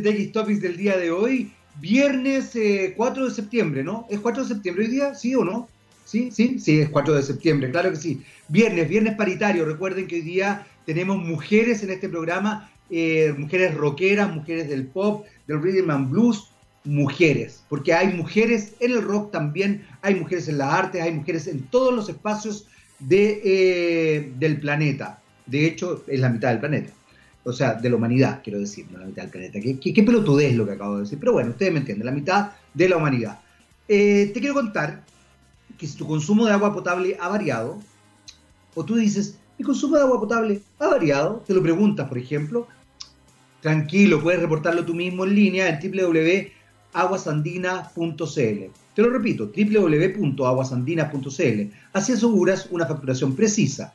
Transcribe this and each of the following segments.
TX Topics del día de hoy, viernes 4 eh, de septiembre, ¿no? ¿Es 4 de septiembre hoy día? ¿Sí o no? ¿Sí? ¿Sí? Sí, es 4 de septiembre, claro que sí. Viernes, viernes paritario. Recuerden que hoy día tenemos mujeres en este programa, eh, mujeres rockeras, mujeres del pop, del rhythm and blues, mujeres, porque hay mujeres en el rock también, hay mujeres en las artes, hay mujeres en todos los espacios de, eh, del planeta. De hecho, es la mitad del planeta. O sea, de la humanidad, quiero decir, no la mitad del planeta. ¿Qué, qué, qué pelotudez lo que acabo de decir? Pero bueno, ustedes me entienden, la mitad de la humanidad. Eh, te quiero contar que si tu consumo de agua potable ha variado, o tú dices, mi consumo de agua potable ha variado, te lo preguntas, por ejemplo, tranquilo, puedes reportarlo tú mismo en línea en www.aguasandina.cl. Te lo repito, www.aguasandina.cl. Así aseguras una facturación precisa.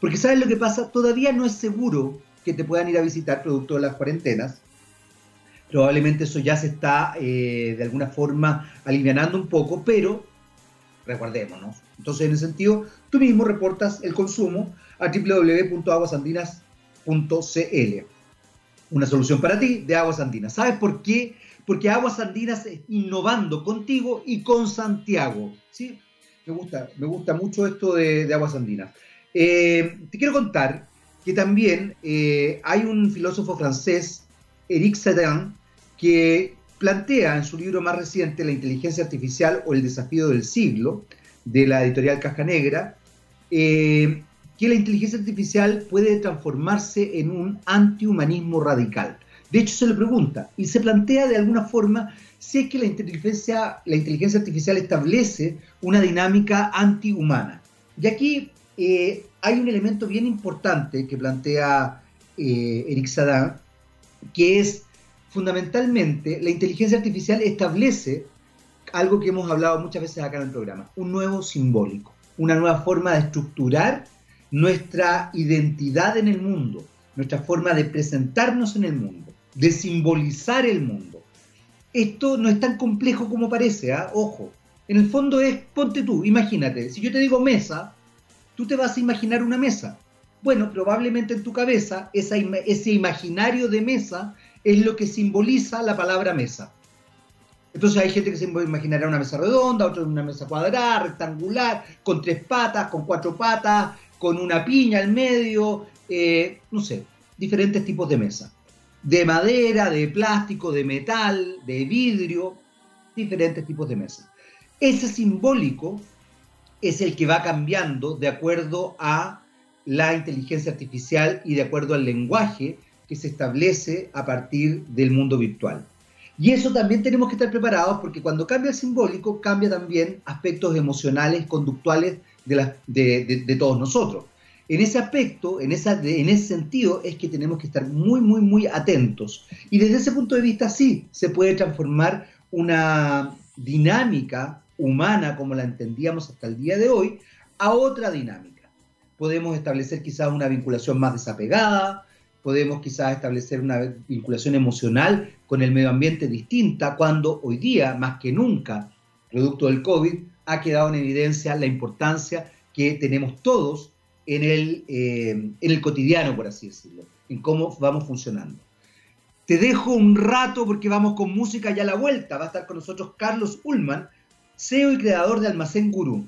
Porque ¿sabes lo que pasa? Todavía no es seguro que te puedan ir a visitar producto de las cuarentenas. Probablemente eso ya se está eh, de alguna forma alivianando un poco, pero resguardémonos. Entonces, en ese sentido, tú mismo reportas el consumo a www.aguasandinas.cl. Una solución para ti de Aguas Andinas. ¿Sabes por qué? Porque Aguas Andinas es innovando contigo y con Santiago. ¿sí? Me gusta, me gusta mucho esto de, Aguas Andinas. Eh, te quiero contar que también eh, hay un filósofo francés, Eric Sedan, que plantea en su libro más reciente, La inteligencia artificial o el desafío del siglo, de la editorial Caja Negra, eh, que la inteligencia artificial puede transformarse en un antihumanismo radical. De hecho, se le pregunta y se plantea de alguna forma si es que la inteligencia, la inteligencia artificial establece una dinámica antihumana. Y aquí eh, hay un elemento bien importante que plantea eh, Eric Sadin, que es fundamentalmente la inteligencia artificial establece algo que hemos hablado muchas veces acá en el programa, un nuevo simbólico, una nueva forma de estructurar nuestra identidad en el mundo, nuestra forma de presentarnos en el mundo, de simbolizar el mundo. Esto no es tan complejo como parece, ¿ah? ojo. En el fondo es, ponte tú, imagínate, si yo te digo mesa, tú te vas a imaginar una mesa. Bueno, probablemente en tu cabeza ese imaginario de mesa es lo que simboliza la palabra mesa. Entonces hay gente que se imaginará una mesa redonda, otra una mesa cuadrada, rectangular, con tres patas, con cuatro patas, con una piña al medio, eh, no sé, diferentes tipos de mesa. De madera, de plástico, de metal, de vidrio, diferentes tipos de mesa. Ese simbólico es el que va cambiando de acuerdo a la inteligencia artificial y de acuerdo al lenguaje que se establece a partir del mundo virtual. Y eso también tenemos que estar preparados porque cuando cambia el simbólico, cambia también aspectos emocionales, conductuales de, de, todos nosotros. En ese aspecto, en, esa, en ese sentido, es que tenemos que estar muy, muy, muy atentos. Y desde ese punto de vista, sí, se puede transformar una dinámica humana como la entendíamos hasta el día de hoy, a otra dinámica. Podemos establecer quizás una vinculación más desapegada, podemos quizás establecer una vinculación emocional con el medio ambiente distinta, cuando hoy día, más que nunca, producto del COVID, ha quedado en evidencia la importancia que tenemos todos en el, eh, en el cotidiano, por así decirlo, en cómo vamos funcionando. Te dejo un rato porque vamos con música ya a la vuelta. Va a estar con nosotros Carlos Ullman, CEO y creador de Almacén Gurú.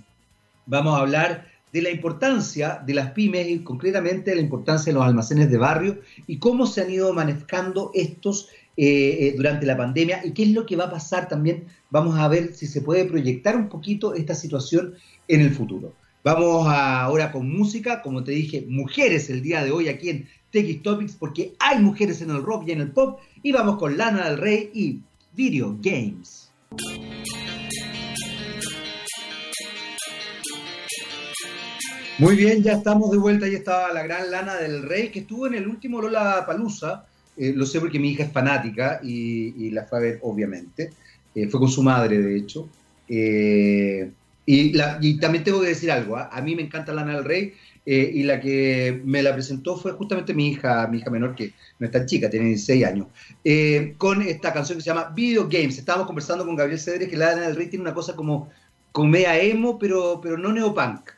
Vamos a hablar de la importancia de las pymes y concretamente de la importancia de los almacenes de barrio y cómo se han ido manejando estos eh, eh, durante la pandemia y qué es lo que va a pasar también. Vamos a ver si se puede proyectar un poquito esta situación en el futuro. Vamos ahora con música, como te dije, mujeres el día de hoy aquí en TX Topics porque hay mujeres en el rock y en el pop y vamos con Lana del Rey y Video Games. Muy bien, ya estamos de vuelta. Ahí estaba la gran Lana del Rey, que estuvo en el último Lola Palusa. Eh, lo sé porque mi hija es fanática y, la fue a ver, obviamente. Eh, fue con su madre, de hecho. Eh, y, también tengo que decir algo. ¿ah? A mí me encanta Lana del Rey y la que me la presentó fue justamente mi hija, mi hija menor, que no es tan chica, tiene 16 años, con esta canción que se llama Video Games. Estábamos conversando con Gabriel Cedres que Lana del Rey tiene una cosa como comedia emo, pero, pero no neopunk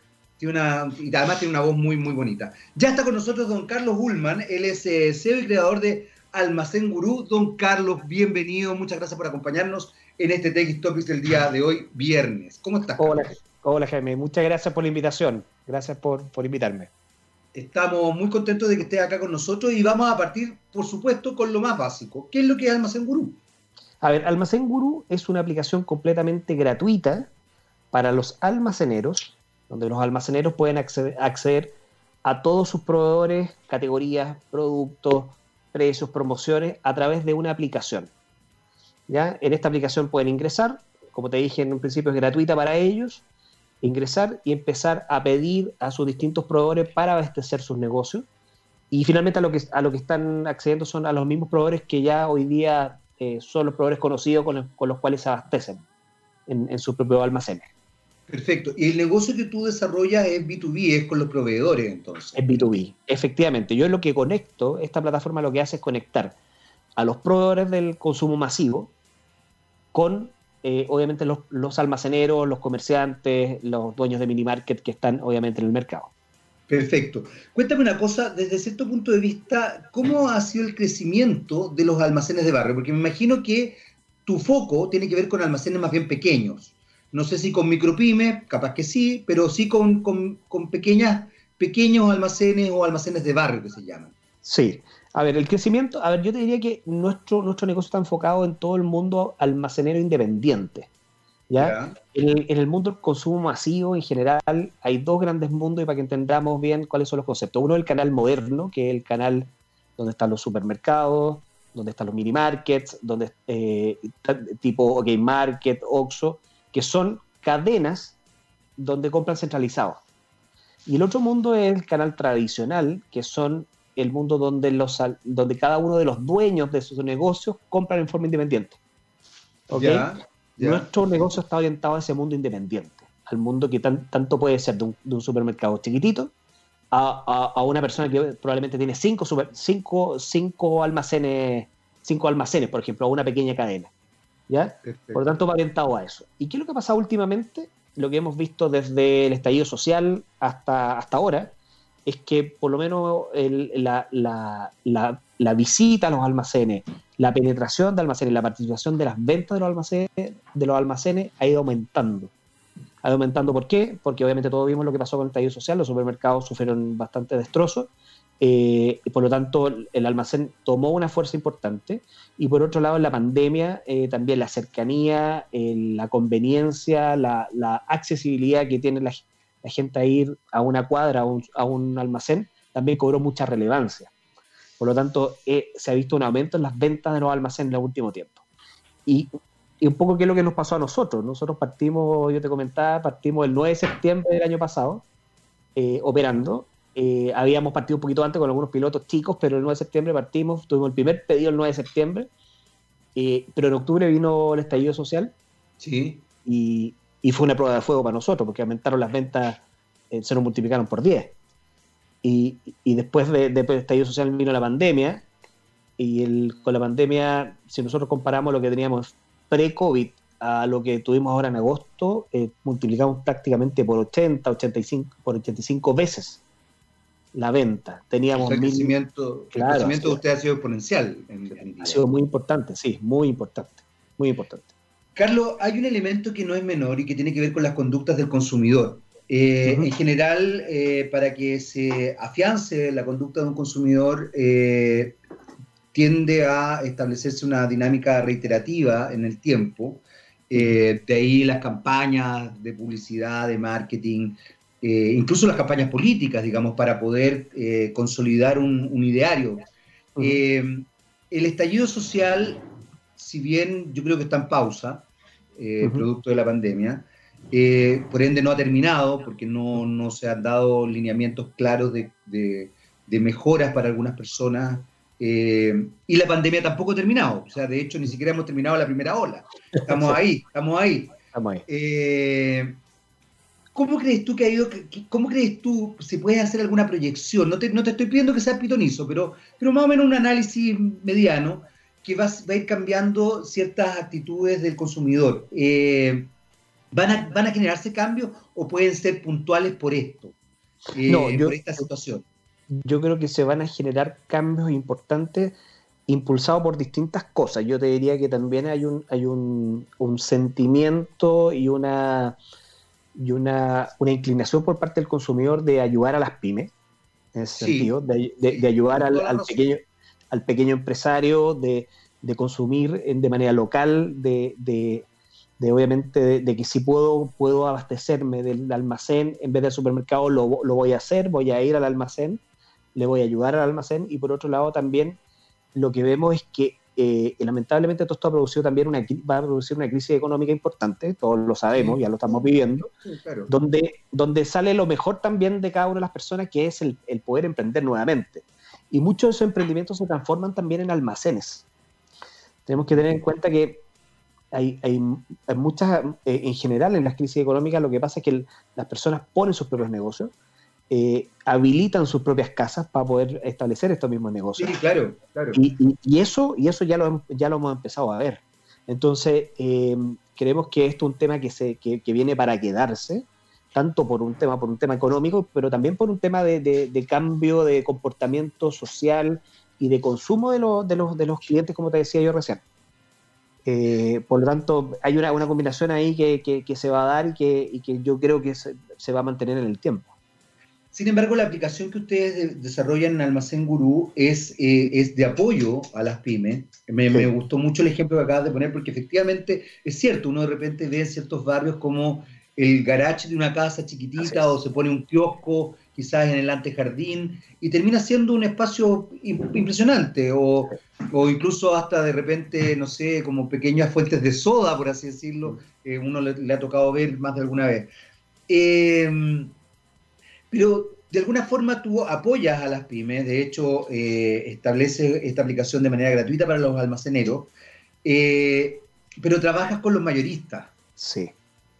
una, y además tiene una voz muy, muy bonita. Ya está con nosotros don Carlos Ullman, él es eh, CEO y creador de Almacén Gurú. Don Carlos, bienvenido, muchas gracias por acompañarnos en este Tech Topics del día de hoy, viernes. ¿Cómo estás? Hola, hola Jaime, muchas gracias por la invitación, gracias por, por invitarme. Estamos muy contentos de que estés acá con nosotros y vamos a partir, por supuesto, con lo más básico. ¿Qué es lo que es Almacén Gurú? A ver, Almacén Gurú es una aplicación completamente gratuita para los almaceneros, donde los almaceneros pueden acceder, a todos sus proveedores, categorías, productos, precios, promociones a través de una aplicación. ¿Ya? En esta aplicación pueden ingresar, como te dije en un principio es gratuita para ellos, ingresar y empezar a pedir a sus distintos proveedores para abastecer sus negocios. Y finalmente a lo que, a lo que están accediendo son a los mismos proveedores que ya hoy día eh, son los proveedores conocidos con, los, cuales se abastecen en, en sus propios almacenes. Perfecto. Y el negocio que tú desarrollas es B2B, es con los proveedores entonces. Es B2B, efectivamente. Yo lo que conecto, esta plataforma lo que hace es conectar a los proveedores del consumo masivo con, eh, obviamente, los, almaceneros, los comerciantes, los dueños de mini market que están, obviamente, en el mercado. Perfecto. Cuéntame una cosa, desde cierto punto de vista, ¿cómo ha sido el crecimiento de los almacenes de barrio? Porque me imagino que tu foco tiene que ver con almacenes más bien pequeños. No sé si con micropymes, capaz que sí, pero sí con, pequeñas, pequeños almacenes o almacenes de barrio que se llaman. Sí. A ver, el crecimiento, a ver, yo te diría que nuestro, nuestro negocio está enfocado en todo el mundo almacenero independiente. ¿ya? En, el, mundo del consumo masivo en general hay dos grandes mundos y para que entendamos bien cuáles son los conceptos. Uno es el canal moderno, que es el canal donde están los supermercados, donde están los mini markets, donde eh, tipo Game Market, Oxxo, que son cadenas donde compran centralizados. Y el otro mundo es el canal tradicional, que son el mundo donde, los, donde cada uno de los dueños de sus negocios compran en forma independiente. Nuestro negocio está orientado a ese mundo independiente, al mundo que tanto puede ser de un, supermercado chiquitito a, una persona que probablemente tiene cinco, cinco, cinco, almacenes, cinco almacenes, por ejemplo, a una pequeña cadena. Por lo tanto, va orientado a eso. ¿Y qué es lo que ha pasado últimamente? Lo que hemos visto desde el estallido social hasta, hasta ahora es que por lo menos la, la, visita a los almacenes, la penetración de almacenes, la participación de las ventas de los almacenes, de los almacenes ha ido aumentando. Ha ido aumentando, ¿por qué? Porque obviamente todos vimos lo que pasó con el estallido social, los supermercados sufrieron bastante destrozos eh, por lo tanto, el almacén tomó una fuerza importante. Y por otro lado, la pandemia, eh, también la cercanía, la conveniencia, la, accesibilidad que tiene la, gente a ir a una cuadra, a un, almacén, también cobró mucha relevancia. Por lo tanto, eh, se ha visto un aumento en las ventas de los almacenes en el último tiempo. Y, y, un poco qué es lo que nos pasó a nosotros. Nosotros partimos, yo te comentaba, partimos el 9 de septiembre del año pasado, operando, eh, habíamos partido un poquito antes con algunos pilotos chicos, pero el 9 de septiembre partimos, tuvimos el primer pedido el 9 de septiembre, eh, pero en octubre vino el estallido social. Sí. Y, fue una prueba de fuego para nosotros, porque aumentaron las ventas, eh, se nos multiplicaron por 10. Y, después del de, estallido social vino la pandemia, y el, con la pandemia, si nosotros comparamos lo que teníamos pre-COVID a lo que tuvimos ahora en agosto, multiplicamos prácticamente por 80, 85, por 85 veces la venta. Teníamos el crecimiento, el crecimiento de usted ha sido exponencial, Ha sido muy importante, sí, muy importante, muy importante. Carlos, hay un elemento que no es menor y que tiene que ver con las conductas del consumidor. Eh, en general, eh, para que se afiance la conducta de un consumidor, eh, tiende a establecerse una dinámica reiterativa en el tiempo. de ahí las campañas de publicidad, de marketing, eh, incluso las campañas políticas, digamos, para poder eh, consolidar un, ideario. Eh, el estallido social, si bien yo creo que está en pausa, producto de la pandemia, por ende no ha terminado porque no, se han dado lineamientos claros de, de mejoras para algunas personas y la pandemia tampoco ha terminado. O sea, de hecho, ni siquiera hemos terminado la primera ola. Estamos ahí, estamos ahí. Estamos ahí. ¿Cómo crees tú que ha ido, cómo crees tú, si puedes hacer alguna proyección? No te, no te estoy pidiendo que sea pitonizo, pero, pero más o menos un análisis mediano que va, va a ir cambiando ciertas actitudes del consumidor. Eh, ¿van, a, ¿Van a generarse cambios o pueden ser puntuales por esto, eh, por esta situación? Yo creo que se van a generar cambios importantes impulsado por distintas cosas. Yo te diría que también hay un, hay un, sentimiento y una y una, una, inclinación por parte del consumidor de ayudar a las pymes, en ese sentido, de, ayudar al, pequeño, al pequeño empresario, de, consumir de manera local, de, de obviamente de, que si puedo, puedo abastecerme del almacén en vez del supermercado, lo, lo, voy a hacer, voy a ir al almacén, le voy a ayudar al almacén y por otro lado también lo que vemos es que eh, lamentablemente todo esto ha producido también una, va a producir una crisis económica importante, todos lo sabemos, ya lo estamos viviendo, donde, donde sale lo mejor también de cada una de las personas, que es el, el poder emprender nuevamente. Y muchos de esos emprendimientos se transforman también en almacenes. Tenemos que tener en cuenta que hay, hay, muchas, eh, en general en las crisis económicas lo que pasa es que las personas ponen sus propios negocios, eh, habilitan sus propias casas para poder establecer estos mismos negocios. Sí, claro, claro. Y, eso, y eso ya lo, ya lo hemos empezado a ver. Entonces, eh, creemos que esto es un tema que, se, que, viene para quedarse, tanto por un tema, por un tema económico, pero también por un tema de, de, cambio de comportamiento social y de consumo de, de, los, de los clientes, como te decía yo recién. Eh, por lo tanto, hay una, una combinación ahí que, que, se va a dar y que, y que yo creo que se, se, va a mantener en el tiempo. Sin embargo, la aplicación que ustedes desarrollan en Almacén Gurú es, eh, es de apoyo a las pymes. Me, me, gustó mucho el ejemplo que acabas de poner porque efectivamente es cierto, uno de repente ve en ciertos barrios como el garage de una casa chiquitita o se pone un kiosco quizás en el antejardín, y termina siendo un espacio impresionante, o, incluso hasta de repente, no sé, como pequeñas fuentes de soda, por así decirlo, que uno le, ha tocado ver más de alguna vez. Em, pero de alguna forma tú apoyas a las pymes, de hecho eh, establece esta aplicación de manera gratuita para los almaceneros, eh, pero trabajas con los mayoristas. Sí.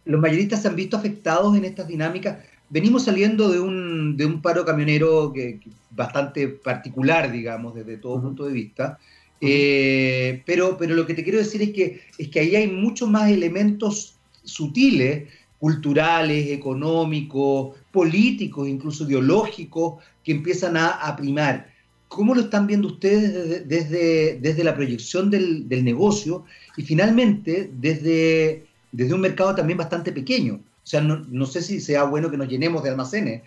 Los mayoristas se han visto afectados en estas dinámicas venimos saliendo de un, de un paro camionero que, bastante particular, digamos, desde todo punto de vista. Eh, pero, pero lo que te quiero decir es que, es que ahí hay muchos más elementos sutiles, culturales, económicos, políticos, incluso ideológicos, que empiezan a, primar. ¿Cómo lo están viendo ustedes desde, desde, la proyección del, del, negocio y finalmente desde, desde un mercado también bastante pequeño? O sea, no, sé si sea bueno que nos llenemos de almacenes.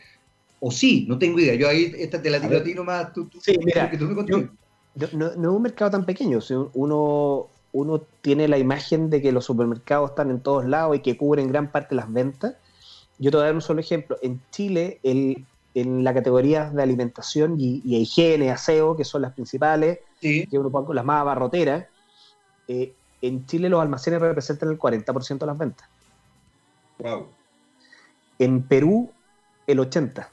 O sí, no tengo idea. Yo ahí esta te la tiro a, ti nomás. Tú, sí, mira, que tú me no, no, es un mercado tan pequeño. uno, uno tiene la imagen de que los supermercados están en todos lados y que cubren gran parte de las ventas. Yo te voy a dar un solo ejemplo. En Chile, el, en la categoría de alimentación y, higiene, aseo, que son las principales, que uno pone las más abarroteras, eh, en Chile los almacenes representan el 40% de las ventas. En Perú, el 80.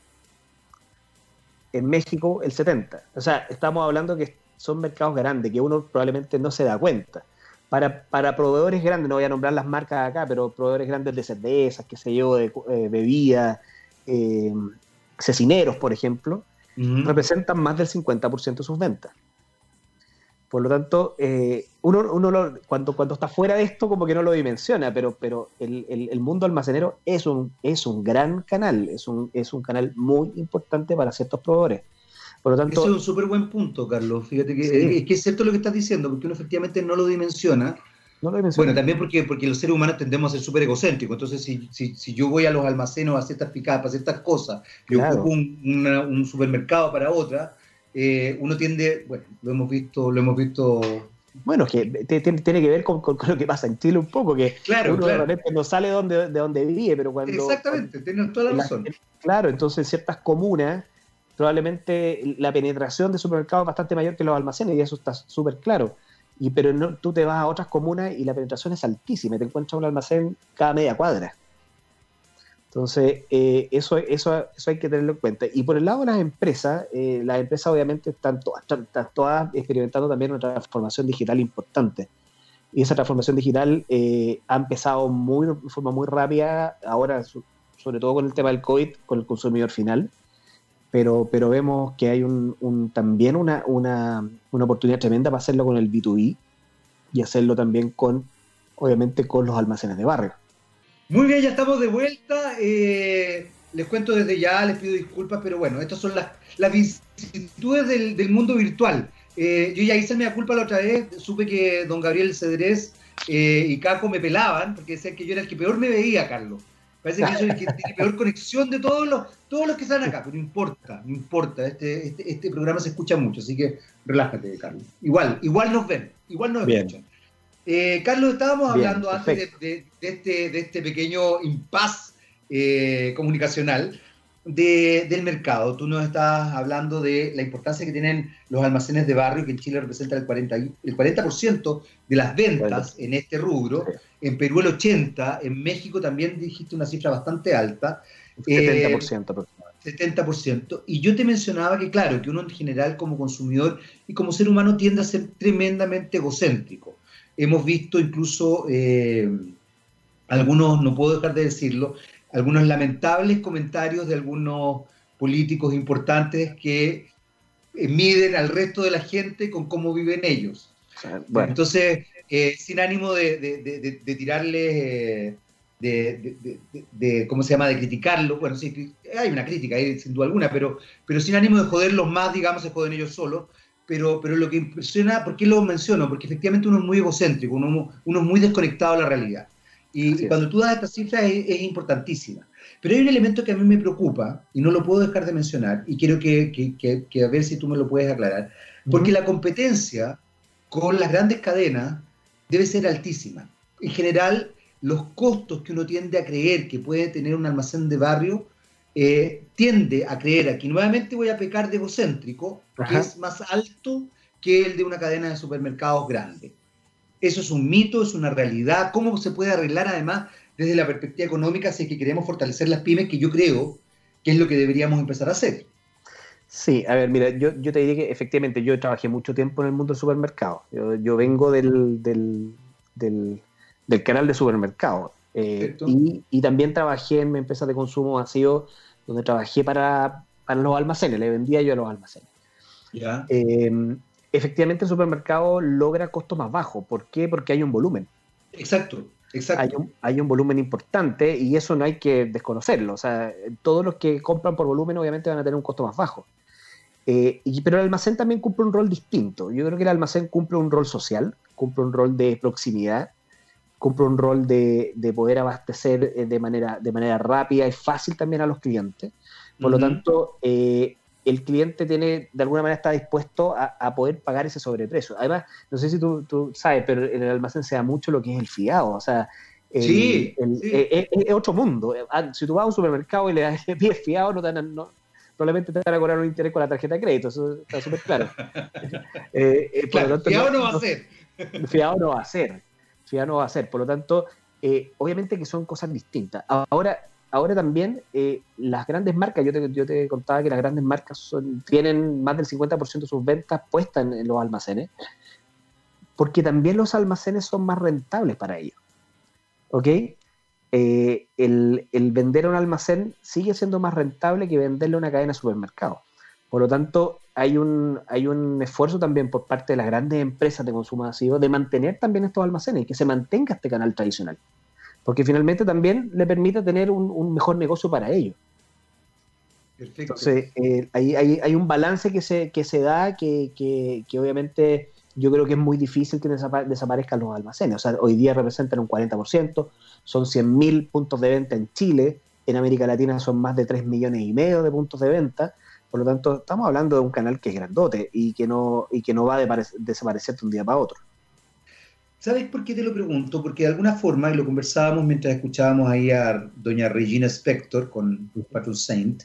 En México, el 70. O sea, estamos hablando que son mercados grandes, que uno probablemente no se da cuenta. Para, para proveedores grandes, no voy a nombrar las marcas acá, pero proveedores grandes de cervezas, qué sé yo, de eh, bebidas, eh, cecineros, por ejemplo, representan más del 50% de sus ventas. Por lo tanto, eh, uno, uno cuando, cuando está fuera de esto como que no lo dimensiona, pero, pero el, el, mundo almacenero es un, es un gran canal, es un, es un canal muy importante para ciertos proveedores. Por lo tanto, Ese es un súper buen punto, Carlos. Fíjate que, es, que es cierto lo que estás diciendo, porque uno efectivamente no lo dimensiona. No lo bueno, también porque, porque los seres humanos tendemos a ser súper egocéntricos. Entonces, si, si, si, yo voy a los almacenes a hacer estas picadas, para hacer estas cosas, y ocupo un, un supermercado para otra, eh, uno tiende, bueno, lo hemos visto, lo hemos visto. Bueno, que tiene, que ver con, lo que pasa en Chile un poco, que claro, uno claro. no sale de donde, de donde vive, pero cuando. Exactamente, tienes toda la razón. claro, entonces en ciertas comunas, probablemente la penetración de supermercados es bastante mayor que los almacenes, y eso está súper claro. Y, pero tú te vas a otras comunas y la penetración es altísima, te encuentras un almacén cada media cuadra. Entonces, eh, eso, eso, eso hay que tenerlo en cuenta. Y por el lado de las empresas, eh, las empresas obviamente están todas, están todas experimentando también una transformación digital importante. Y esa transformación digital eh, ha empezado muy, de forma muy rápida, ahora sobre todo con el tema del COVID, con el consumidor final. Pero, pero vemos que hay un, también una, una, una oportunidad tremenda para hacerlo con el B2B y hacerlo también con, obviamente, con los almacenes de barrio. Muy bien, ya estamos de vuelta. Eh, les cuento desde ya, les pido disculpas, pero bueno, estas son las, las vicisitudes del, mundo virtual. Eh, yo ya hice mi culpa la otra vez, supe que don Gabriel Cedrés eh, y Caco me pelaban, porque decían que yo era el que peor me veía, Carlos. Parece que soy el que tiene peor conexión de todos los, todos los que están acá, pero no importa, no importa, este, este, este, programa se escucha mucho, así que relájate, Carlos. Igual, igual nos ven, igual nos escuchan. Eh, Carlos, estábamos hablando antes de, este, de este pequeño impas eh, comunicacional del mercado. Tú nos estás hablando de la importancia que tienen los almacenes de barrio, que en Chile representan el 40%, el 40 de las ventas en este rubro, en Perú el 80%, en México también dijiste una cifra bastante alta. 70% eh, 70%. Y yo te mencionaba que, claro, que uno en general como consumidor y como ser humano tiende a ser tremendamente egocéntrico. Hemos visto incluso eh, algunos, no puedo dejar de decirlo, algunos lamentables comentarios de algunos políticos importantes que eh, miden al resto de la gente con cómo viven ellos. Entonces, eh, sin ánimo de, de, de, tirarles, de, ¿cómo se llama?, de criticarlo. Bueno, sí, hay una crítica, sin duda alguna, pero, pero sin ánimo de joderlos más, digamos, se joden ellos solos. Pero, pero lo que impresiona, ¿por qué lo menciono? Porque efectivamente uno es muy egocéntrico, uno, uno es muy desconectado de la realidad. Y cuando tú das esta cifra es, importantísima. Pero hay un elemento que a mí me preocupa y no lo puedo dejar de mencionar y quiero que, que, a ver si tú me lo puedes aclarar. Porque la competencia con las grandes cadenas debe ser altísima. En general, los costos que uno tiende a creer que puede tener un almacén de barrio eh, tiende a creer, aquí nuevamente voy a pecar de egocéntrico, que es más alto que el de una cadena de supermercados grande. Eso es un mito, es una realidad. ¿Cómo se puede arreglar además desde la perspectiva económica si es que queremos fortalecer las pymes, que yo creo que es lo que deberíamos empezar a hacer? Sí, a ver, mira, yo, te diría que efectivamente yo trabajé mucho tiempo en el mundo del supermercado. Yo, vengo del, del, del, canal de supermercado. Eh, y, también trabajé en empresas de consumo masivo donde trabajé para, para los almacenes, le vendía yo a los almacenes. Ya. Eh, efectivamente el supermercado logra costos más bajos. ¿Por qué? Porque hay un volumen. Exacto, exacto. Hay un, volumen importante y eso no hay que desconocerlo. O sea, todos los que compran por volumen obviamente van a tener un costo más bajo. Eh, pero el almacén también cumple un rol distinto. Yo creo que el almacén cumple un rol social, cumple un rol de proximidad, cumple un rol de, poder abastecer eh, de manera, de manera rápida y fácil también a los clientes. Por lo tanto, eh, el cliente tiene, de alguna manera está dispuesto a, poder pagar ese sobreprecio. Además, no sé si tú, sabes, pero en el almacén se da mucho lo que es el fiado, o sea, sí, Es, otro mundo. Ah, si tú vas a un supermercado y le, pides fiado, no, te no probablemente te van a cobrar un interés con la tarjeta de crédito, eso está súper claro. Eh, eh, fiado no, va a ser. Fiado no va a ser, fiado no va a ser, por lo tanto, eh, obviamente que son cosas distintas. Ahora, ahora también eh, las grandes marcas, yo te, contaba que las grandes marcas tienen más del 50% de sus ventas puestas en, los almacenes, porque también los almacenes son más rentables para ellos. ¿Ok? Eh, el, vender a un almacén sigue siendo más rentable que venderle a una cadena de supermercados. Por lo tanto, hay un, hay un esfuerzo también por parte de las grandes empresas de consumo masivo de mantener también estos almacenes y que se mantenga este canal tradicional porque finalmente también le permite tener un, mejor negocio para ellos. Perfecto. Entonces, eh, hay, un balance que se, que se da que, que, obviamente yo creo que es muy difícil que desaparezcan los almacenes. O sea, hoy día representan un 40%, son 100.000 puntos de venta en Chile, en América Latina son más de 3 millones y medio de puntos de venta. Por lo tanto, estamos hablando de un canal que es grandote y que no, y que no va a desaparecer de un día para otro. ¿Sabes por qué te lo pregunto? Porque de alguna forma, y lo conversábamos mientras escuchábamos ahí a doña Regina Spector con Patron Saint,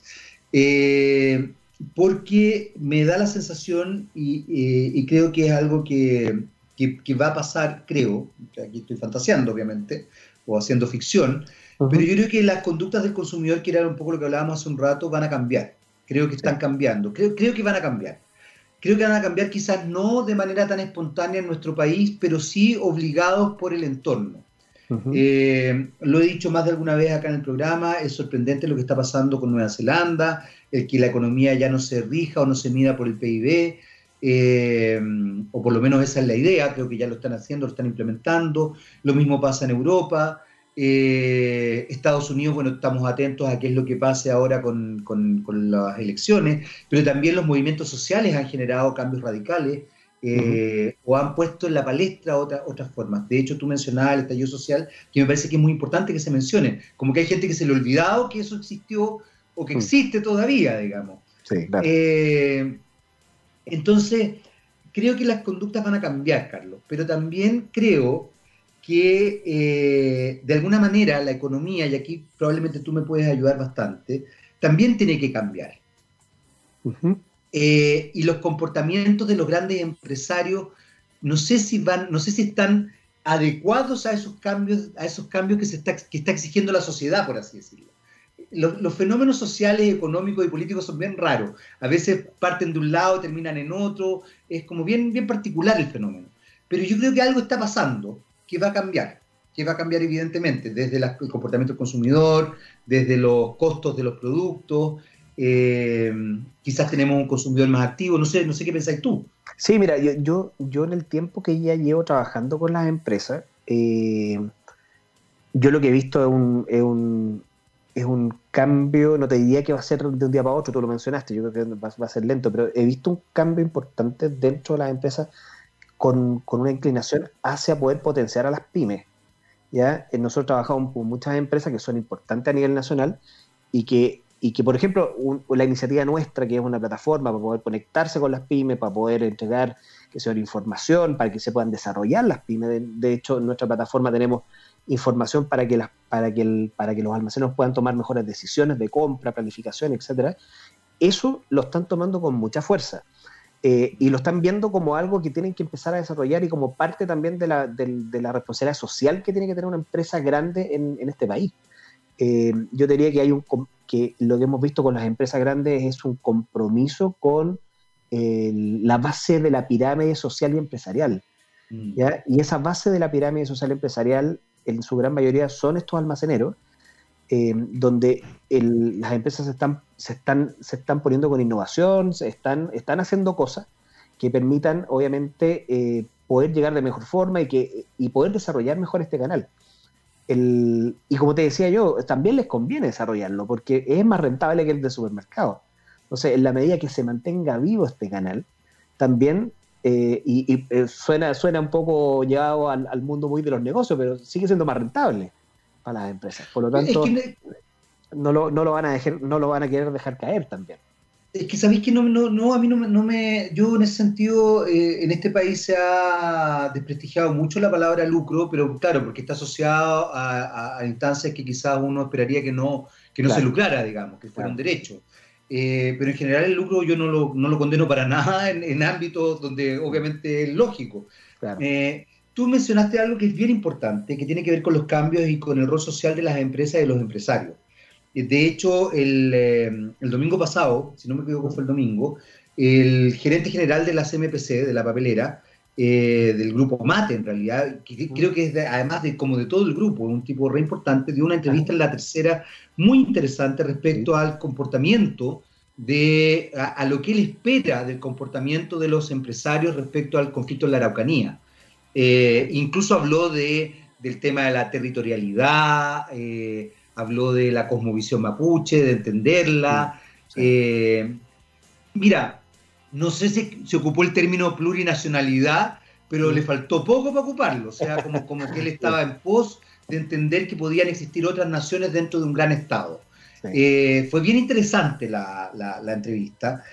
eh, porque me da la sensación, y, creo que es algo que, va a pasar, creo, aquí estoy fantaseando obviamente, o haciendo ficción, pero yo creo que las conductas del consumidor, que era un poco lo que hablábamos hace un rato, van a cambiar. Creo que están cambiando, creo, creo que van a cambiar creo que van a cambiar quizás no de manera tan espontánea en nuestro país, pero sí obligados por el entorno. Eh, lo he dicho más de alguna vez acá en el programa, es sorprendente lo que está pasando con Nueva Zelanda, el que la economía ya no se rija o no se mida por el PIB, eh, o por lo menos esa es la idea, creo que ya lo están haciendo, lo están implementando, lo mismo pasa en Europa, Eh, Estados Unidos, bueno, estamos atentos a qué es lo que pase ahora con, las elecciones, pero también los movimientos sociales han generado cambios radicales eh, o han puesto en la palestra otras formas. De hecho, tú mencionabas el estallido social, que me parece que es muy importante que se mencione, como que hay gente que se le ha olvidado que eso existió o que mm. existe todavía, digamos. Sí, claro. Eh, entonces, creo que las conductas van a cambiar, Carlos, pero también creo que eh, de alguna manera la economía, y aquí probablemente tú me puedes ayudar bastante, también tiene que cambiar. Eh, y los comportamientos de los grandes empresarios, no sé si van, no sé si están adecuados a esos cambios, a esos cambios que se está, que está exigiendo la sociedad, por así decirlo. Los, los, fenómenos sociales, económicos y políticos son bien raros. A veces parten de un lado, terminan en otro. Es como bien, bien particular el fenómeno. Pero yo creo que algo está pasando que va a cambiar, que va a cambiar evidentemente, desde el comportamiento del consumidor, desde los costos de los productos, eh, quizás tenemos un consumidor más activo, no sé, no sé qué pensáis tú. Sí, mira, yo, yo, en el tiempo que ya llevo trabajando con las empresas, eh, yo lo que he visto es un, es un, cambio, no te diría que va a ser de un día para otro, tú lo mencionaste, yo creo que va a ser lento, pero he visto un cambio importante dentro de las empresas con, una inclinación hacia poder potenciar a las pymes. ¿ya? Eh, nosotros trabajamos con muchas empresas que son importantes a nivel nacional y que, y que por ejemplo, la iniciativa nuestra, que es una plataforma para poder conectarse con las pymes, para poder entregar que información, para que se puedan desarrollar las pymes. De, hecho, en nuestra plataforma tenemos información para que, las, para, que para que los almacenos puedan tomar mejores decisiones de compra, planificación, etcétera. Eso lo están tomando con mucha fuerza. Eh, y lo están viendo como algo que tienen que empezar a desarrollar y como parte también de la, responsabilidad social que tiene que tener una empresa grande en, este país. Eh, yo diría que hay un que lo que hemos visto con las empresas grandes es un compromiso con la base de la pirámide social y empresarial. Mm. Y esa base de la pirámide social y empresarial, en su gran mayoría, son estos almaceneros, eh, donde las empresas están, se, están, se están poniendo con innovación, se están, están haciendo cosas que permitan, obviamente, eh, poder llegar de mejor forma y, que, y poder desarrollar mejor este canal. y como te decía yo, también les conviene desarrollarlo porque es más rentable que el de supermercado. Entonces, en la medida que se mantenga vivo este canal, también, eh, y, suena, suena un poco llevado al, mundo muy de los negocios, pero sigue siendo más rentable para las empresas. Por lo tanto, no, lo, no, lo, van a dejar, no lo van a querer dejar caer también. Es que sabéis que no, no, no, a mí no, no, me. Yo en ese sentido, eh, en este país se ha desprestigiado mucho la palabra lucro, pero claro, porque está asociado a, instancias que quizás uno esperaría que no, que no se lucrara, digamos, que fuera un derecho. Eh, pero en general el lucro yo no lo, no lo condeno para nada en, ámbitos donde obviamente es lógico. Claro. Eh, Tú mencionaste algo que es bien importante, que tiene que ver con los cambios y con el rol social de las empresas y de los empresarios. Eh, de hecho, eh, el, domingo pasado, si no me equivoco fue el domingo, el gerente general de la CMPC, de la papelera, eh, del grupo Mate en realidad, que creo que es además de como de todo el grupo, un tipo re importante, dio una entrevista en la tercera muy interesante respecto al comportamiento de a, lo que él espera del comportamiento de los empresarios respecto al conflicto en la Araucanía. Eh, incluso habló de, del tema de la territorialidad, eh, habló de la cosmovisión mapuche, de entenderla. Eh, mira, no sé si se ocupó el término plurinacionalidad, pero le faltó poco para ocuparlo. O sea, como, como que él estaba en pos de entender que podían existir otras naciones dentro de un gran Estado. fue bien interesante la, la entrevista.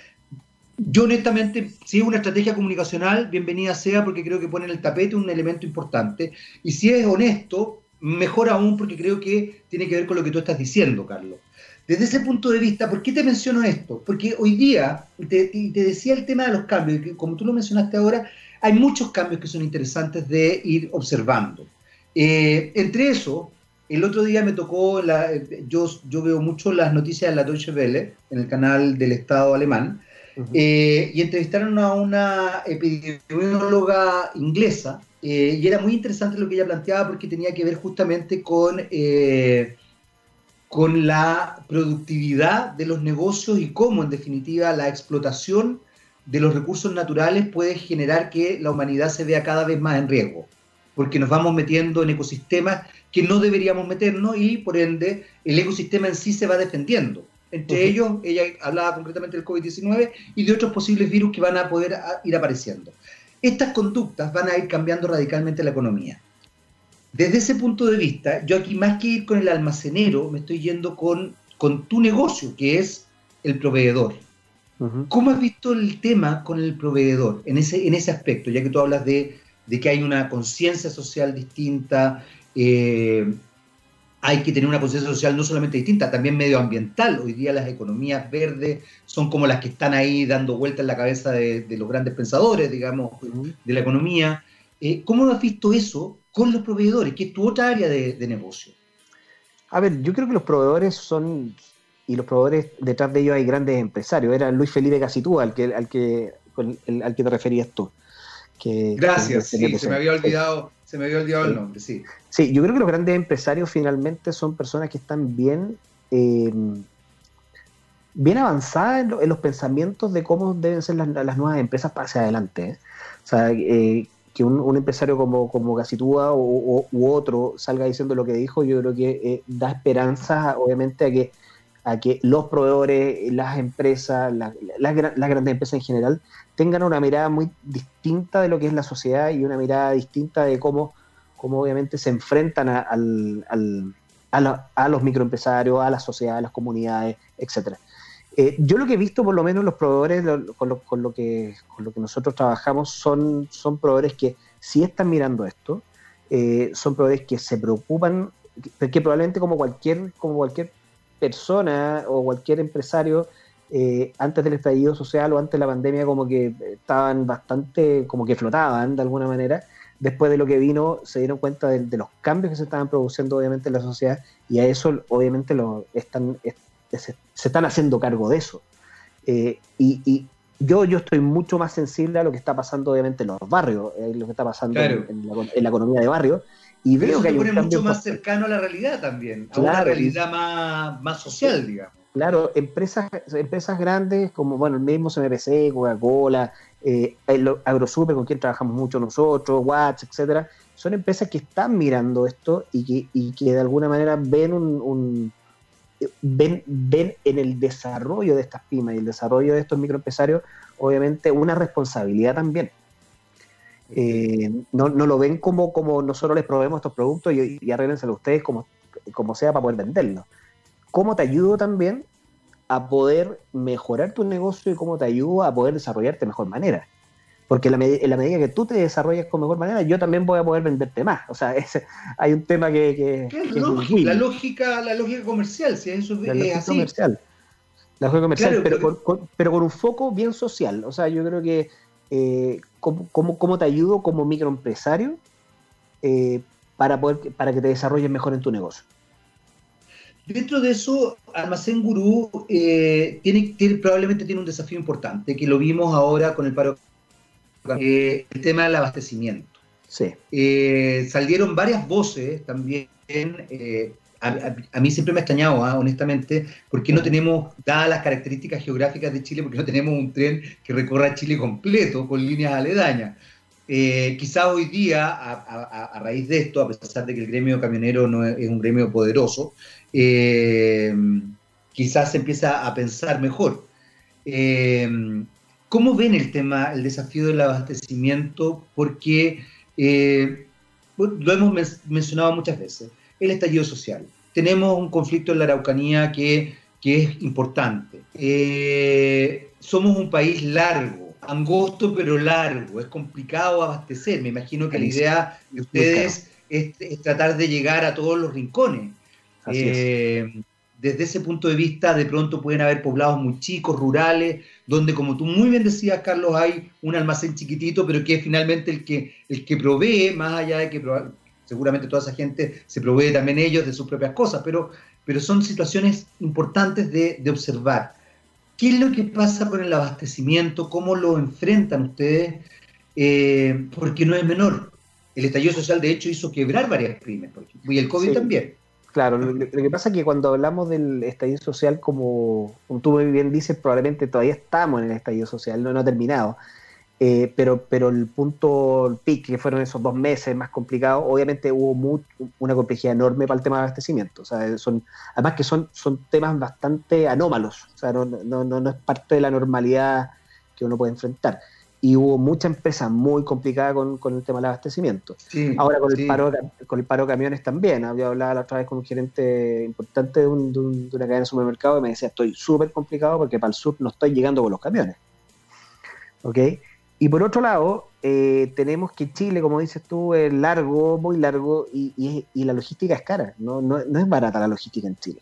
Yo honestamente, si es una estrategia comunicacional, bienvenida sea porque creo que pone en el tapete un elemento importante. Y si es honesto, mejor aún porque creo que tiene que ver con lo que tú estás diciendo, Carlos. Desde ese punto de vista, ¿por qué te menciono esto? Porque hoy día, te, te decía el tema de los cambios, que como tú lo mencionaste ahora, hay muchos cambios que son interesantes de ir observando. Eh, entre eso, el otro día me tocó, la, yo, yo veo mucho las noticias de la Deutsche Welle, en el canal del Estado alemán, eh, y entrevistaron a una epidemióloga inglesa eh, y era muy interesante lo que ella planteaba porque tenía que ver justamente con, eh, con la productividad de los negocios y cómo en definitiva la explotación de los recursos naturales puede generar que la humanidad se vea cada vez más en riesgo. porque nos vamos metiendo en ecosistemas que no deberíamos meternos y por ende el ecosistema en sí se va defendiendo. Entre ellos, ella hablaba concretamente del COVID-19 y de otros posibles virus que van a poder ir apareciendo. Estas conductas van a ir cambiando radicalmente la economía. Desde ese punto de vista, yo aquí más que ir con el almacenero, me estoy yendo con, con tu negocio, que es el proveedor. ¿Cómo has visto el tema con el proveedor en ese, en ese aspecto? Ya que tú hablas de, que hay una conciencia social distinta, eh, hay que tener una conciencia social no solamente distinta, también medioambiental. Hoy día las economías verdes son como las que están ahí dando vueltas en la cabeza de, los grandes pensadores, digamos, de la economía. Eh, ¿Cómo has visto eso con los proveedores, que es tu otra área de, de negocio? A ver, yo creo que los proveedores son, y los proveedores detrás de ellos hay grandes empresarios. Era Luis Felipe Casitúa al que, al que, al que te referías tú. Que, Gracias, sí, se me había olvidado, se me había olvidado el nombre, sí. Sí, yo creo que los grandes empresarios finalmente son personas que están bien, eh, bien avanzadas en, los pensamientos de cómo deben ser las, nuevas empresas para hacia adelante. ¿eh? O sea, eh, que un, empresario como, como Casitúa o, u otro salga diciendo lo que dijo, yo creo que da esperanza, obviamente, a que a que los proveedores, las empresas, las grandes empresas en general, tengan una mirada muy distinta de lo que es la sociedad y una mirada distinta de cómo, cómo obviamente se enfrentan a, a, los microempresarios, a la sociedad, a las comunidades, etcétera. Eh, yo lo que he visto, por lo menos los proveedores con lo, que, que nosotros trabajamos, son, proveedores que sí están mirando esto, eh, son proveedores que se preocupan, que probablemente como cualquier, como cualquier persona o cualquier empresario eh, antes del estallido social o antes de la pandemia como que estaban bastante, como que flotaban de alguna manera. Después de lo que vino, se dieron cuenta de, los cambios que se estaban produciendo obviamente en la sociedad y a eso obviamente lo están, se, están haciendo cargo de eso. Eh, y, yo, yo estoy mucho más sensible a lo que está pasando obviamente en los barrios, eh, lo que está pasando en, la, economía de barrio, y veo que hay un mucho más cercano a la realidad también, a una realidad más, más social, digamos. Claro, empresas, empresas grandes como bueno, el mismo CMPC, Coca-Cola, eh, Agrosuper, con quien trabajamos mucho nosotros, Watch, etcétera, son empresas que están mirando esto y que, y que de alguna manera ven un, ven, ven en el desarrollo de estas pymes y el desarrollo de estos microempresarios, obviamente, una responsabilidad también. Eh, no, no, lo ven como, como nosotros les probemos estos productos y, y arréglenselo ustedes como, como sea para poder venderlos. ¿Cómo te ayudo también a poder mejorar tu negocio y cómo te ayudo a poder desarrollarte de mejor manera? Porque en la, medida que tú te desarrollas con mejor manera, yo también voy a poder venderte más. O sea, hay un tema que... la, lógica, la lógica comercial, si eso la es así. comercial. La lógica comercial, pero, con, pero con un foco bien social. O sea, yo creo que eh, cómo, te ayudo como microempresario eh, para, poder, para que te desarrolles mejor en tu negocio. Dentro de eso, Almacén Gurú eh, tiene, probablemente tiene un desafío importante, que lo vimos ahora con el paro, el tema del abastecimiento. Sí. salieron varias voces también a, mí siempre me ha extrañado, ¿ah? honestamente, porque no tenemos, dadas las características geográficas de Chile, porque no tenemos un tren que recorra Chile completo con líneas aledañas. Eh, quizás hoy día, a, raíz de esto, a pesar de que el gremio camionero no es, un gremio poderoso, eh, quizás se empieza a pensar mejor. Eh, ¿Cómo ven el tema, el desafío del abastecimiento? Porque lo hemos mencionado muchas veces el estallido social. Tenemos un conflicto en la Araucanía que, es importante. Eh, somos un país largo, angosto pero largo, es complicado abastecer. Me imagino que la idea de ustedes es, tratar de llegar a todos los rincones. Eh, desde ese punto de vista, de pronto pueden haber poblados muy chicos, rurales, donde, como tú muy bien decías, Carlos, hay un almacén chiquitito, pero que es finalmente el que, el que provee, más allá de que seguramente toda esa gente se provee también ellos de sus propias cosas, pero, pero son situaciones importantes de, observar. ¿Qué es lo que pasa con el abastecimiento? ¿Cómo lo enfrentan ustedes? Eh, porque no es menor. El estallido social, de hecho, hizo quebrar varias pymes, y el COVID también. Claro, lo, que pasa es que cuando hablamos del estallido social, como, tú muy bien dices, probablemente todavía estamos en el estallido social, no, no ha terminado. Eh, pero, pero el punto el pic, que fueron esos dos meses más complicados, obviamente hubo una complejidad enorme para el tema de abastecimiento. O sea, son, además que son, son temas bastante anómalos, o sea, no, no, no, no es parte de la normalidad que uno puede enfrentar y hubo mucha empresa muy complicada con, con, el tema del abastecimiento. Ahora con el, paro, con el paro de camiones también. Había hablado la otra vez con un gerente importante de, un, de, una cadena de supermercado y me decía, estoy súper complicado porque para el sur no estoy llegando con los camiones. ¿Ok? Y por otro lado, eh, tenemos que Chile, como dices tú, es largo, muy largo y, y, y la logística es cara. No, es barata la logística en Chile.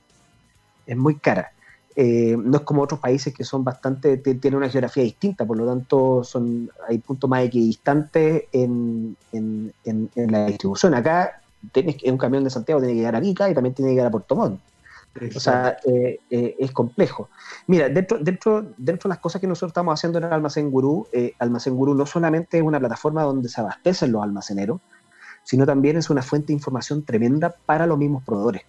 Es muy cara. Eh, no es como otros países que son bastante, tienen una geografía distinta, por lo tanto son, hay puntos más equidistantes en, la distribución. Acá tienes, un camión de Santiago tiene que llegar a Vica y también tiene que llegar a Puerto Montt. O sea, eh, eh, es complejo. Mira, dentro, dentro, dentro de las cosas que nosotros estamos haciendo en el Almacén Gurú, Almacén Gurú no solamente es una plataforma donde se abastecen los almaceneros, sino también es una fuente de información tremenda para los mismos proveedores.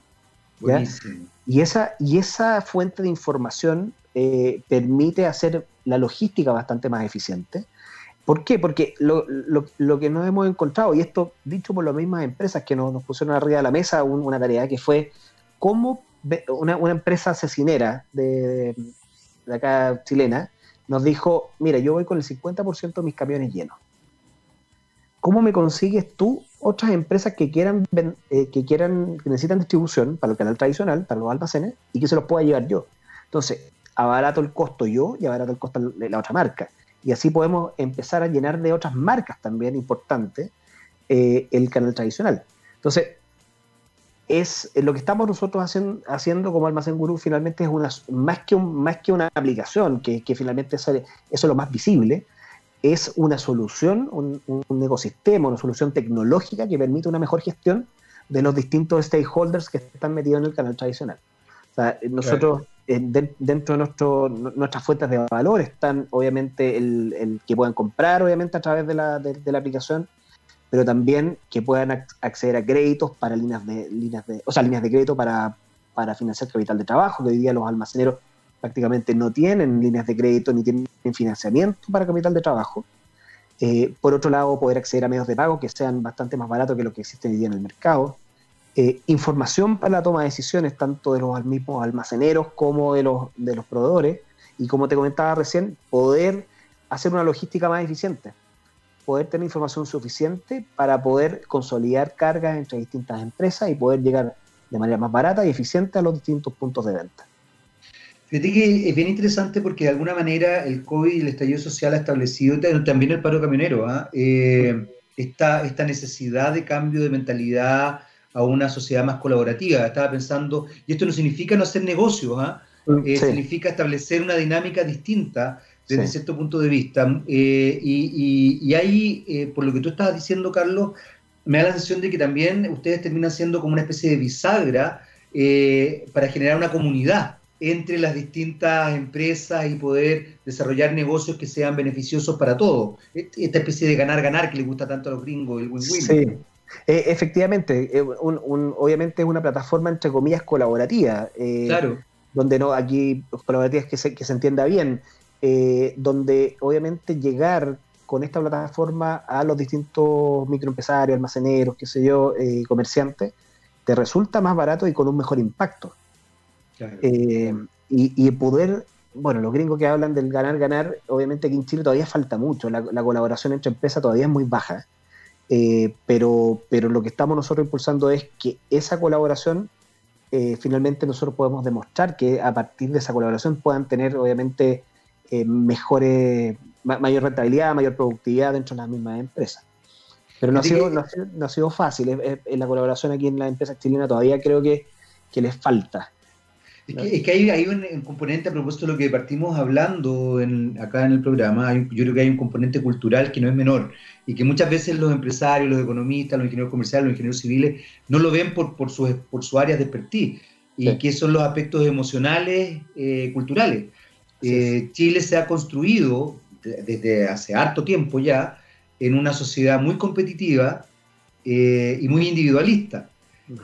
Y esa, y esa fuente de información eh, permite hacer la logística bastante más eficiente. ¿Por qué? Porque lo, que nos hemos encontrado, y esto dicho por las mismas empresas que nos, pusieron arriba de la mesa, una tarea que fue cómo una, empresa asesinera de, de, acá chilena nos dijo, mira, yo voy con el 50% de mis camiones llenos. ¿Cómo me consigues tú otras empresas que quieran, eh, que quieran, necesitan distribución para el canal tradicional, para los almacenes, y que se los pueda llevar yo? Entonces, abarato el costo yo y abarato el costo de la otra marca. Y así podemos empezar a llenar de otras marcas también importantes eh, el canal tradicional. Entonces, es eh, lo que estamos nosotros haciendo, haciendo como Almacén Gurú finalmente es una, más, que un, más que una aplicación, que, que finalmente eso es lo más visible, es una solución, un, ecosistema, una solución tecnológica que permite una mejor gestión de los distintos stakeholders que están metidos en el canal tradicional. O sea, nosotros, dentro de nuestro, nuestras fuentes de valor están obviamente el, que puedan comprar, obviamente, a través de la, de, la aplicación, pero también que puedan acceder a créditos para líneas de, líneas de, o sea, líneas de crédito para, para financiar capital de trabajo, que hoy día los almaceneros prácticamente no tienen líneas de crédito ni tienen financiamiento para capital de trabajo. Eh, por otro lado, poder acceder a medios de pago que sean bastante más baratos que lo que existe hoy día en el mercado. Eh, información para la toma de decisiones, tanto de los mismos almaceneros como de los, de los proveedores. Y como te comentaba recién, poder hacer una logística más eficiente. Poder tener información suficiente para poder consolidar cargas entre distintas empresas y poder llegar de manera más barata y eficiente a los distintos puntos de venta. Fíjate que es bien interesante porque de alguna manera el COVID y el estallido social ha establecido también el paro camionero, ¿ah? eh, esta, necesidad de cambio de mentalidad a una sociedad más colaborativa. Estaba pensando, y esto no significa no hacer negocios, ¿ah? mm, eh, significa establecer una dinámica distinta desde cierto punto de vista. Eh, y, y, ahí, por lo que tú estabas diciendo, Carlos, me da la sensación de que también ustedes terminan siendo como una especie de bisagra para generar una comunidad entre las distintas empresas y poder desarrollar negocios que sean beneficiosos para todos. Esta especie de ganar-ganar que le gusta tanto a los gringos, el win-win. Sí, eh, efectivamente, eh, obviamente es una plataforma entre comillas colaborativa. Eh, claro. Donde no, aquí colaborativas que se, que se entienda bien, donde obviamente llegar con esta plataforma a los distintos microempresarios, almaceneros, qué sé yo, comerciantes, te resulta más barato y con un mejor impacto. Eh, y, poder, bueno, los gringos que hablan del ganar, ganar, obviamente aquí en Chile todavía falta mucho, la, colaboración entre empresas todavía es muy baja, eh, pero, pero lo que estamos nosotros impulsando es que esa colaboración, eh, finalmente nosotros podemos demostrar que a partir de esa colaboración puedan tener, obviamente, mejores, mayor rentabilidad, mayor productividad dentro de las mismas empresas. Pero no ha, sido, no, ha sido, fácil. En la colaboración aquí en las empresas chilenas todavía creo que, que les falta. Es que, hay, un, componente, a propósito de lo que partimos hablando acá en el programa, yo creo que hay un componente cultural que no es menor y que muchas veces los empresarios, los economistas, los ingenieros comerciales, los ingenieros civiles no lo ven por, por, su, por su área de expertise y que son los aspectos emocionales, eh, culturales. Eh, Chile se ha construido desde hace harto tiempo ya en una sociedad muy competitiva eh, y muy individualista.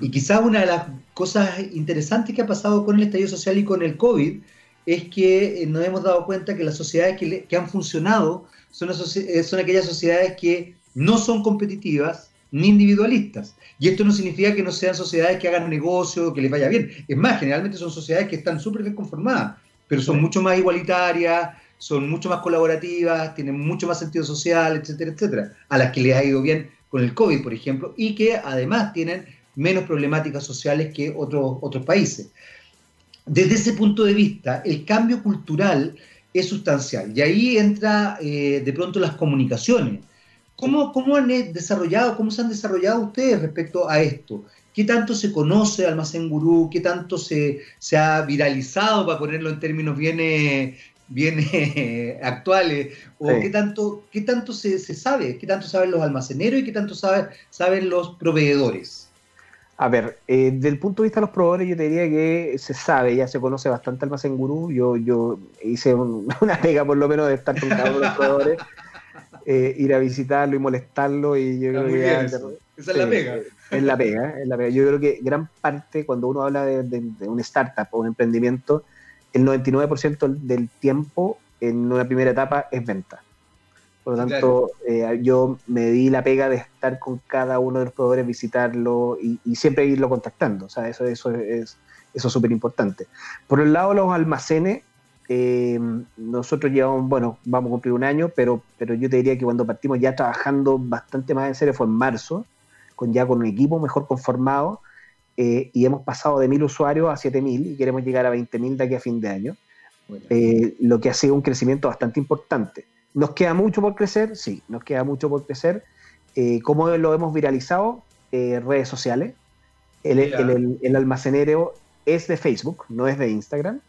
Y quizás una de las cosas interesantes que ha pasado con el estallido social y con el COVID es que nos hemos dado cuenta que las sociedades que, han funcionado son, son aquellas sociedades que no son competitivas ni individualistas. Y esto no significa que no sean sociedades que hagan negocio, que les vaya bien. Es más, generalmente son sociedades que están súper bien conformadas, pero son mucho más igualitarias, son mucho más colaborativas, tienen mucho más sentido social, etcétera, etcétera, a las que les ha ido bien con el COVID, por ejemplo, y que además tienen menos problemáticas sociales que otros, otros países. Desde ese punto de vista, el cambio cultural es sustancial y ahí entra eh, de pronto las comunicaciones. ¿Cómo, ¿Cómo, han desarrollado, cómo se han desarrollado ustedes respecto a esto? ¿Qué tanto se conoce Almacén Gurú? ¿Qué tanto se, se ha viralizado, para ponerlo en términos bien, eh, bien actuales? ¿O qué tanto, qué tanto se, se, sabe? ¿Qué tanto saben los almaceneros y qué tanto sabe, saben los proveedores? A ver, eh, desde el punto de vista de los proveedores, yo te diría que se sabe, ya se conoce bastante Almacén Gurú. Yo, yo hice una pega por lo menos de estar con cada uno de los proveedores eh, ir a visitarlo y molestarlo y yo creo que esa es la pega. Es la pega, es la pega. Yo creo que gran parte, cuando uno habla de, de, un startup o un emprendimiento, el 99% del tiempo en una primera etapa es venta. Por lo tanto, eh, yo me di la pega de estar con cada uno de los proveedores, visitarlo y, y siempre irlo contactando. O sea, eso, eso es eso es súper importante. Por el lado los almacenes, eh, nosotros llevamos, bueno, vamos a cumplir un año, pero, pero yo te diría que cuando partimos ya trabajando bastante más en serio fue en marzo, con ya con un equipo mejor conformado, eh, y hemos pasado de mil usuarios a 7000 y queremos llegar a 20.000 de aquí a fin de año, eh, lo que ha sido un crecimiento bastante importante. ¿Nos queda mucho por crecer? Sí, nos queda mucho por crecer. ¿Cómo lo hemos viralizado? redes sociales. El, el, el almacenero es de Facebook, no es de Instagram.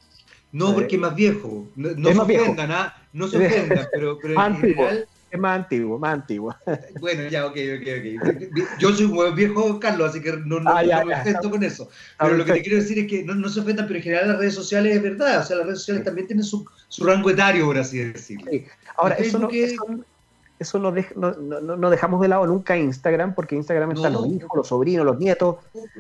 No, porque es más viejo. No, no se ofendan, ¿ah? No se ofendan, pero, pero en general... Es más antiguo, más antiguo. Bueno, ya, ok, ok, ok. Yo soy un viejo Carlos, así que no, no, ah, me ofendo con eso. Pero lo que te quiero decir es que no, no, se ofendan, pero en general las redes sociales es verdad. O sea, las redes sociales también tienen su, su rango etario, por así decirlo. Sí. Ahora, eso no, eso, eso no, dejamos de lado nunca Instagram, porque Instagram están los hijos, los sobrinos, los nietos.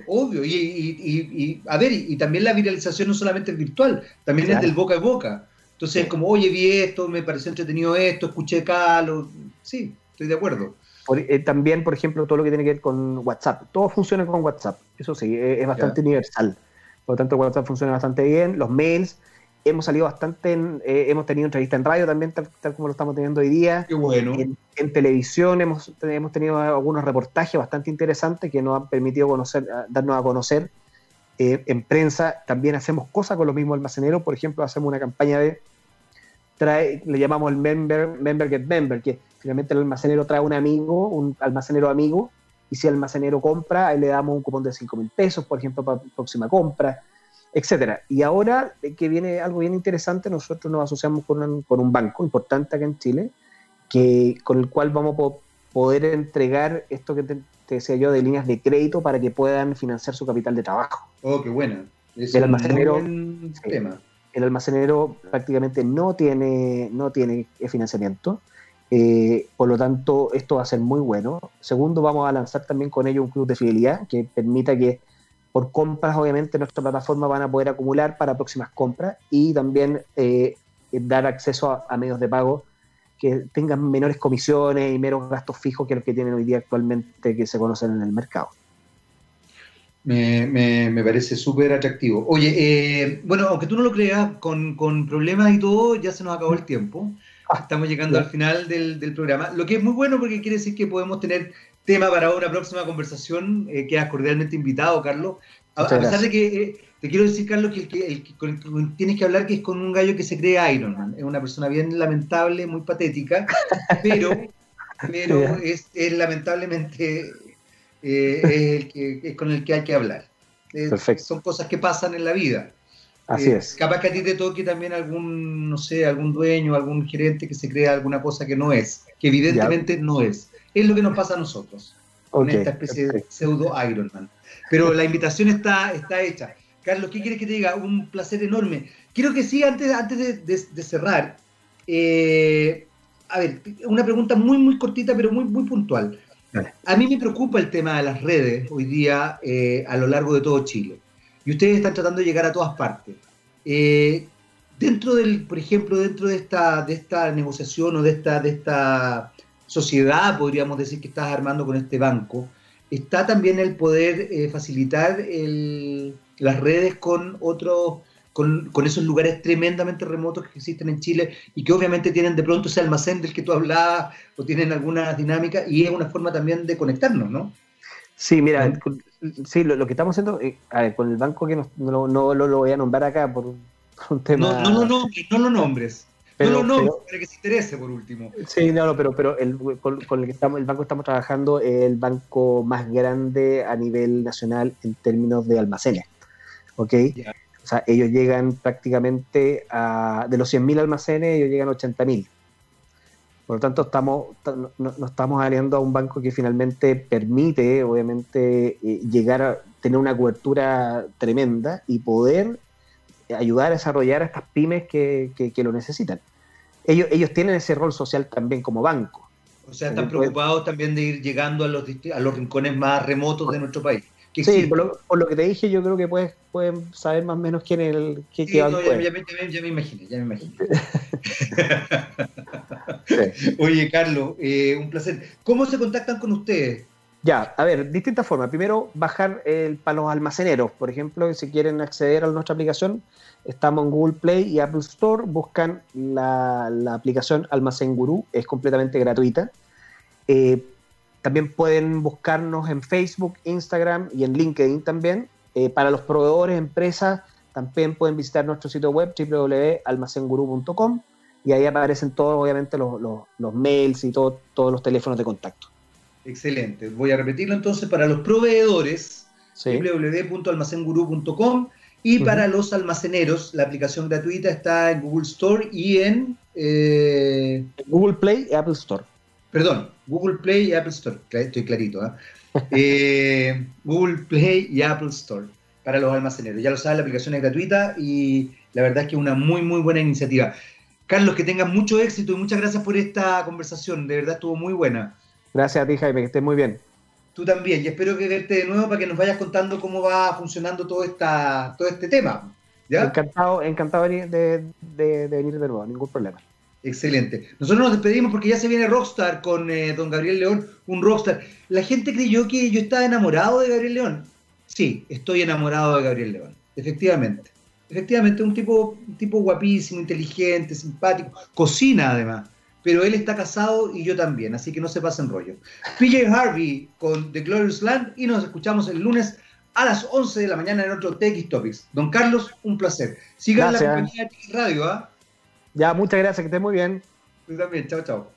Obvio, y, y, y, a ver, y, también la viralización no solamente es virtual, también es del boca a boca. Entonces es como, oye, vi esto, me pareció entretenido esto, escuché Calo. Sí, estoy de acuerdo. Eh, también, por ejemplo, todo lo que tiene que ver con WhatsApp. Todo funciona con WhatsApp, eso sí, es, bastante universal. Por lo tanto, WhatsApp funciona bastante bien. Los mails, hemos salido bastante, eh, hemos tenido entrevistas en radio también, tal, como lo estamos teniendo hoy día. Qué bueno. En, televisión hemos, hemos tenido algunos reportajes bastante interesantes que nos han permitido conocer, darnos a conocer. Eh, en prensa también hacemos cosas con los mismos almaceneros, por ejemplo, hacemos una campaña de, trae, le llamamos el member, member get member, que finalmente el almacenero trae un amigo, un almacenero amigo, y si el almacenero compra, ahí le damos un cupón de 5 mil pesos, por ejemplo, para próxima compra etcétera. Y ahora eh, que viene algo bien interesante, nosotros nos asociamos con un, con un banco importante acá en Chile, que, con el cual vamos a poder entregar esto que te, decía yo de líneas de crédito para que puedan financiar su capital de trabajo. Oh, qué buena. el almacenero, el almacenero prácticamente no tiene, no tiene financiamiento. Eh, por lo tanto, esto va a ser muy bueno. Segundo, vamos a lanzar también con ello un club de fidelidad que permita que por compras, obviamente, nuestra plataforma van a poder acumular para próximas compras y también eh, dar acceso a, medios de pago que tengan menores comisiones y menos gastos fijos que los que tienen hoy día actualmente que se conocen en el mercado. Me, parece súper atractivo. Oye, eh, bueno, aunque tú no lo creas, con, problemas y todo, ya se nos acabó el tiempo. Ah, Estamos llegando al final del, del, programa, lo que es muy bueno porque quiere decir que podemos tener tema para una próxima conversación. Eh, quedas cordialmente invitado, Carlos. A, pesar de que eh, te quiero decir, Carlos, que el, que, el que, tienes que hablar que es con un gallo que se cree Iron Man. Es una persona bien lamentable, muy patética, pero, pero es, lamentablemente eh, el que, es con el que hay que hablar. son cosas que pasan en la vida. Así es. Capaz que a ti te toque también algún, no sé, algún dueño, algún gerente que se crea alguna cosa que no es, que evidentemente no es es lo que nos pasa a nosotros, con esta especie de pseudo Ironman. Pero la invitación está, está hecha. Carlos, ¿qué quieres que te diga? Un placer enorme. Quiero que sí, antes, antes de, cerrar, eh, a ver, una pregunta muy, muy cortita, pero muy, muy puntual. A mí me preocupa el tema de las redes hoy día eh, a lo largo de todo Chile. Y ustedes están tratando de llegar a todas partes. Eh, Dentro del, por ejemplo, dentro de esta, de esta negociación o de esta, de esta sociedad, podríamos decir, que estás armando con este banco, está también el poder eh, facilitar las redes con otros, con, esos lugares tremendamente remotos que existen en Chile y que obviamente tienen de pronto ese almacén del que tú hablabas o tienen alguna dinámica y es una forma también de conectarnos, ¿no? Sí, mira, sí, lo, que estamos haciendo, eh, a ver, con el banco que no, no, lo voy a nombrar acá por un tema... No, no, no, no lo nombres. Pero, no, no, para que se interese por último. Sí, no, no pero, pero el, con, el que estamos, el banco estamos trabajando es el banco más grande a nivel nacional en términos de almacenes. ¿Ok? O sea, ellos llegan prácticamente a, de los 100.000 almacenes, ellos llegan a 80.000. Por lo tanto, estamos, nos estamos aliando a un banco que finalmente permite, obviamente, eh, llegar a tener una cobertura tremenda y poder ayudar a desarrollar a estas pymes que, lo necesitan. Ellos, ellos tienen ese rol social también como banco. O sea, están preocupados también de ir llegando a los, a los rincones más remotos de nuestro país. Sí, por lo, que te dije, yo creo que puedes, pueden saber más o menos quién es el qué, ya, me imaginé, ya me imaginé. Oye, Carlos, eh, un placer. ¿Cómo se contactan con ustedes? Ya, a ver, distintas formas. Primero, bajar el, para los almaceneros. Por ejemplo, si quieren acceder a nuestra aplicación, estamos en Google Play y Apple Store. Buscan la, aplicación Almacén Gurú, es completamente gratuita. Eh, también pueden buscarnos en Facebook, Instagram y en LinkedIn también. Eh, para los proveedores, empresas, también pueden visitar nuestro sitio web www.almacenguru.com y ahí aparecen todos, obviamente, los, mails y todos los teléfonos de contacto. Excelente. Voy a repetirlo entonces para los proveedores, www.almacenguru.com y para los almaceneros, la aplicación gratuita está en Google Store y en... Eh, Google Play y Apple Store. Perdón, Google Play y Apple Store. Estoy clarito. ¿ah? ¿eh? Google Play y Apple Store para los almaceneros. Ya lo saben, la aplicación es gratuita y la verdad es que es una muy, muy buena iniciativa. Carlos, que tengas mucho éxito y muchas gracias por esta conversación. De verdad estuvo muy buena. Gracias a ti, Jaime, que estés muy bien. Tú también, y espero que verte de nuevo para que nos vayas contando cómo va funcionando todo, esta, todo este tema. Encantado, encantado de, de, venir de nuevo, ningún problema. Excelente. Nosotros nos despedimos porque ya se viene Rockstar con eh, don Gabriel León, un Rockstar. La gente creyó que yo estaba enamorado de Gabriel León. Sí, estoy enamorado de Gabriel León, efectivamente. Efectivamente, un tipo, un tipo guapísimo, inteligente, simpático, cocina además pero él está casado y yo también, así que no se pasen rollo. PJ Harvey con The Glorious Land y nos escuchamos el lunes a las 11 de la mañana en otro TX Topics. Don Carlos, un placer. Sigan la compañía de Radio, ¿ah? Ya, muchas gracias, que esté muy bien. Tú también, chao, chao.